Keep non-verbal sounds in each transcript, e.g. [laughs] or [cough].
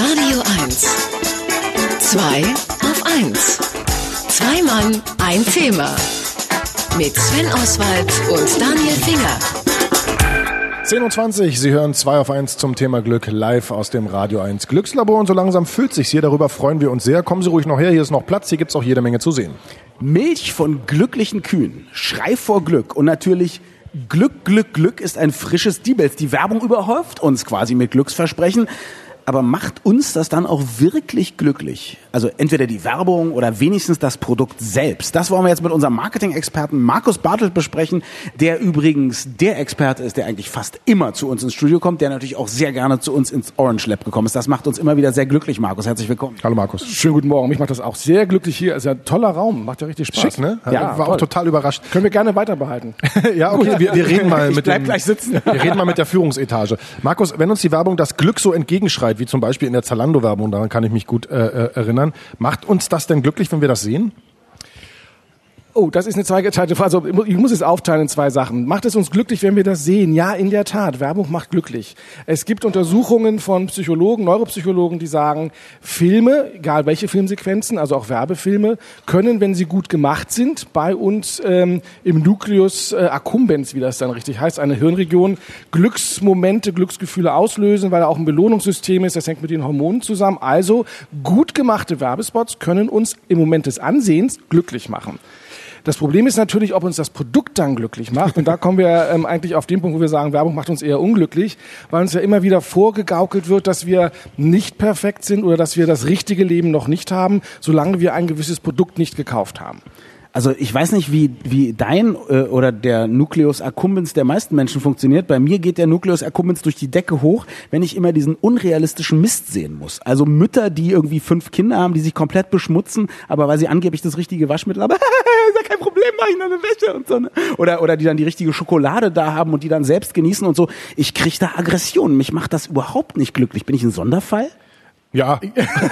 Radio 1. Zwei auf 1. Zwei Mann, ein Thema. Mit Sven Oswald und Daniel Finger. 10.20 Uhr, Sie hören 2 auf 1 zum Thema Glück live aus dem Radio 1 Glückslabor und so langsam füllt sich hier. Darüber freuen wir uns sehr. Kommen Sie ruhig noch her, hier ist noch Platz, hier gibt's auch jede Menge zu sehen. Milch von glücklichen Kühen, Schrei vor Glück und natürlich Glück, Glück, Glück ist ein frisches Diebels. Die Werbung überhäuft uns quasi mit Glücksversprechen aber macht uns das dann auch wirklich glücklich? Also entweder die Werbung oder wenigstens das Produkt selbst. Das wollen wir jetzt mit unserem Marketing-Experten Markus Bartelt besprechen, der übrigens der Experte ist, der eigentlich fast immer zu uns ins Studio kommt, der natürlich auch sehr gerne zu uns ins Orange Lab gekommen ist. Das macht uns immer wieder sehr glücklich, Markus. Herzlich willkommen. Hallo Markus. Schönen guten Morgen. Mich macht das auch sehr glücklich hier. Ist ja ein toller Raum. Macht ja richtig Spaß. Schick, ne? Ja, war toll. auch total überrascht. Können wir gerne weiter behalten. [laughs] ja, okay, wir, wir reden mal Ich mit bleib dem, gleich sitzen. Wir reden mal mit der Führungsetage. Markus, wenn uns die Werbung das Glück so entgegenschreit, wie zum Beispiel in der Zalando-Werbung, daran kann ich mich gut äh, äh, erinnern, macht uns das denn glücklich, wenn wir das sehen? Oh, das ist eine zweigeteilte Frage. Also ich muss es aufteilen in zwei Sachen. Macht es uns glücklich, wenn wir das sehen? Ja, in der Tat. Werbung macht glücklich. Es gibt Untersuchungen von Psychologen, Neuropsychologen, die sagen, Filme, egal welche Filmsequenzen, also auch Werbefilme, können, wenn sie gut gemacht sind, bei uns ähm, im Nucleus äh, accumbens, wie das dann richtig heißt, eine Hirnregion, Glücksmomente, Glücksgefühle auslösen, weil da auch ein Belohnungssystem ist. Das hängt mit den Hormonen zusammen. Also gut gemachte Werbespots können uns im Moment des Ansehens glücklich machen. Das Problem ist natürlich, ob uns das Produkt dann glücklich macht. Und da kommen wir ähm, eigentlich auf den Punkt, wo wir sagen, Werbung macht uns eher unglücklich, weil uns ja immer wieder vorgegaukelt wird, dass wir nicht perfekt sind oder dass wir das richtige Leben noch nicht haben, solange wir ein gewisses Produkt nicht gekauft haben. Also ich weiß nicht, wie, wie dein äh, oder der Nucleus accumbens der meisten Menschen funktioniert. Bei mir geht der Nucleus accumbens durch die Decke hoch, wenn ich immer diesen unrealistischen Mist sehen muss. Also Mütter, die irgendwie fünf Kinder haben, die sich komplett beschmutzen, aber weil sie angeblich das richtige Waschmittel haben, [laughs] ist ja kein Problem, mach ich noch eine Wäsche und so. Ne? Oder, oder die dann die richtige Schokolade da haben und die dann selbst genießen und so. Ich krieg da Aggression. Mich macht das überhaupt nicht glücklich. Bin ich ein Sonderfall? Ja.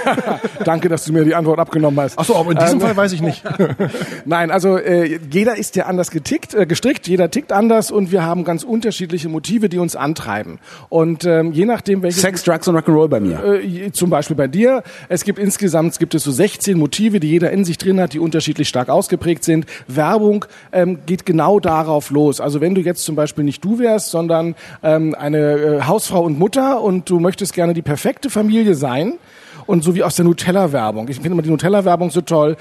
[laughs] Danke, dass du mir die Antwort abgenommen hast. Ach so, aber in diesem Ähm, Fall weiß ich nicht. [laughs] Nein, also äh, jeder ist ja anders getickt, äh, gestrickt, jeder tickt anders und wir haben ganz unterschiedliche Motive, die uns antreiben. Und ähm, je nachdem, welches Sex, Drugs und Rock'n'Roll bei mir. äh, zum Beispiel bei dir. Es gibt insgesamt gibt es so 16 Motive, die jeder in sich drin hat, die unterschiedlich stark ausgeprägt sind. Werbung ähm, geht genau darauf los. Also wenn du jetzt zum Beispiel nicht du wärst, sondern ähm, eine äh, Hausfrau und Mutter und du möchtest gerne die perfekte Familie sein, sein und so wie aus der Nutella-Werbung. Ich finde immer die Nutella-Werbung so toll.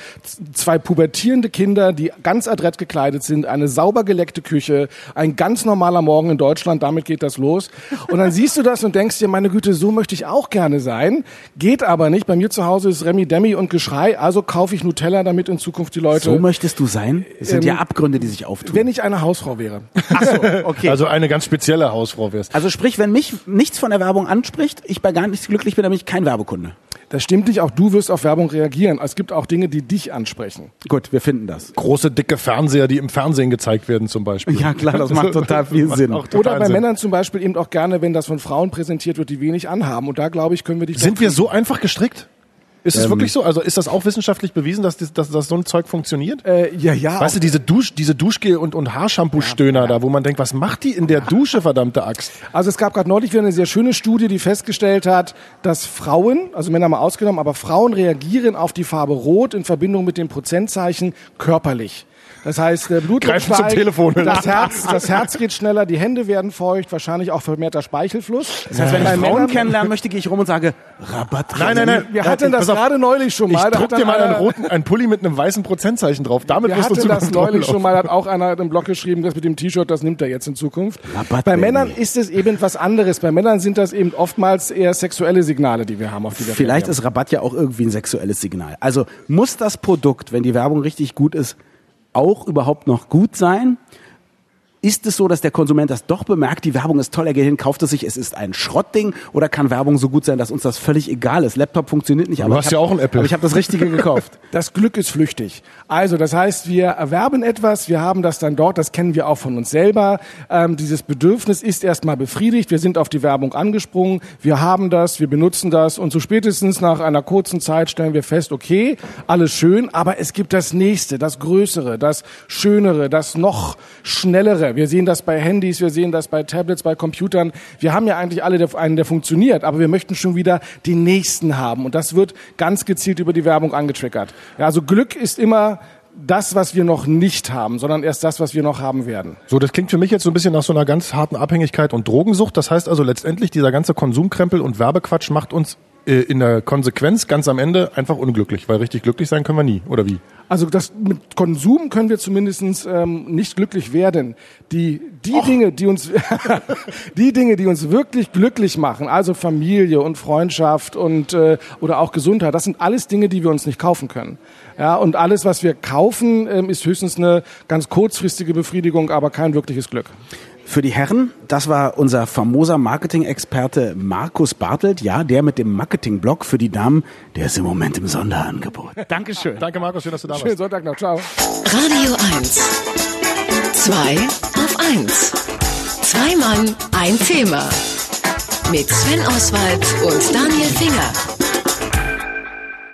Zwei pubertierende Kinder, die ganz adrett gekleidet sind, eine sauber geleckte Küche, ein ganz normaler Morgen in Deutschland, damit geht das los. Und dann siehst du das und denkst dir, meine Güte, so möchte ich auch gerne sein. Geht aber nicht. Bei mir zu Hause ist Remi Demi und Geschrei, also kaufe ich Nutella, damit in Zukunft die Leute... So möchtest du sein? Es sind Ähm, ja Abgründe, die sich auftun. wenn ich eine Hausfrau wäre. Ach so, okay. Also eine ganz spezielle Hausfrau wärst. Also sprich, wenn mich nichts von der Werbung anspricht, ich bei gar nichts glücklich bin, dann bin ich kein Werbekunde. Das stimmt nicht, auch du wirst auf Werbung reagieren. Es gibt auch Dinge, die dich ansprechen. Gut, wir finden das. Große, dicke Fernseher, die im Fernsehen gezeigt werden zum Beispiel. Ja klar, das macht total viel [laughs] Sinn. total Oder bei Sinn. Männern zum Beispiel eben auch gerne, wenn das von Frauen präsentiert wird, die wenig anhaben. Und da glaube ich, können wir dich Sind wir so einfach gestrickt? Ist es Ähm, wirklich so? Also ist das auch wissenschaftlich bewiesen, dass, das, dass, dass so ein Zeug funktioniert? Äh, ja, ja. Weißt du, diese Dusch, diese Duschgel und, und Haarshampoo-Stöhner da, wo man denkt, was macht die in der Dusche, verdammte Axt? Also es gab gerade neulich wieder eine sehr schöne Studie, die festgestellt hat, dass Frauen, also Männer mal ausgenommen, aber Frauen reagieren auf die Farbe Rot in Verbindung mit dem Prozentzeichen körperlich. Das heißt, der Blutdruck Greifen zum steigt, Telefon. das Herz, das Herz geht schneller, die Hände werden feucht, wahrscheinlich auch vermehrter Speichelfluss. Das heißt, wenn ich Bei Frauen Männern- kennenlernen möchte, gehe ich rum und sage, Rabatt. Nein, nein, nein. Wir hatten das auf, gerade neulich schon Ich mal. Da druck hat dir mal einen roten, einen Pulli mit einem weißen Prozentzeichen drauf. Damit Wir wirst du hatten zu das neulich schon mal, hat auch einer im Blog geschrieben, das mit dem T-Shirt, das nimmt er jetzt in Zukunft. Rabatt, Bei. Männern ist es eben was anderes. Bei Männern sind das eben oftmals eher sexuelle Signale, die wir haben, auf die wir Vielleicht ist Rabatt ja auch irgendwie ein sexuelles Signal. Also muss das Produkt, wenn die Werbung richtig gut ist, auch überhaupt noch gut sein? Ist es so, dass der Konsument das doch bemerkt, die Werbung ist toll, er geht hin, kauft es sich, es ist ein Schrottding? Oder kann Werbung so gut sein, dass uns das völlig egal ist? Laptop funktioniert nicht, aber hast ich ja hab- auch ein Apple. Aber ich habe das Richtige gekauft. [laughs] Das Glück ist flüchtig. Also, das heißt, wir erwerben etwas, wir haben das dann dort, das kennen wir auch von uns selber. Ähm, dieses Bedürfnis ist erstmal befriedigt, wir sind auf die Werbung angesprungen, wir haben das, wir benutzen das und so spätestens nach einer kurzen Zeit stellen wir fest, okay, alles schön, aber es gibt das nächste, das größere, das schönere, das noch schnellere. Wir sehen das bei Handys, wir sehen das bei Tablets, bei Computern. Wir haben ja eigentlich alle einen, der funktioniert, aber wir möchten schon wieder den nächsten haben. Und das wird ganz gezielt über die Werbung angetriggert. Ja, also Glück ist immer das, was wir noch nicht haben, sondern erst das, was wir noch haben werden. So, das klingt für mich jetzt so ein bisschen nach so einer ganz harten Abhängigkeit und Drogensucht. Das heißt also letztendlich, dieser ganze Konsumkrempel und Werbequatsch macht uns in der Konsequenz ganz am Ende einfach unglücklich, weil richtig glücklich sein können wir nie, oder wie? Also das mit Konsum können wir zumindest ähm, nicht glücklich werden. Die die Och. Dinge, die uns [laughs] die Dinge, die uns wirklich glücklich machen, also Familie und Freundschaft und äh, oder auch Gesundheit, das sind alles Dinge, die wir uns nicht kaufen können. Ja, und alles, was wir kaufen, ähm, ist höchstens eine ganz kurzfristige Befriedigung, aber kein wirkliches Glück. Für die Herren, das war unser famoser Marketing-Experte Markus Bartelt, ja, der mit dem Marketing-Blog für die Damen, der ist im Moment im Sonderangebot. Dankeschön. Danke Markus, schön, dass du da warst. Schönen Sonntag noch, ciao. Radio 1. Zwei auf eins. Zwei Mann, ein Thema. Mit Sven Oswald und Daniel Finger.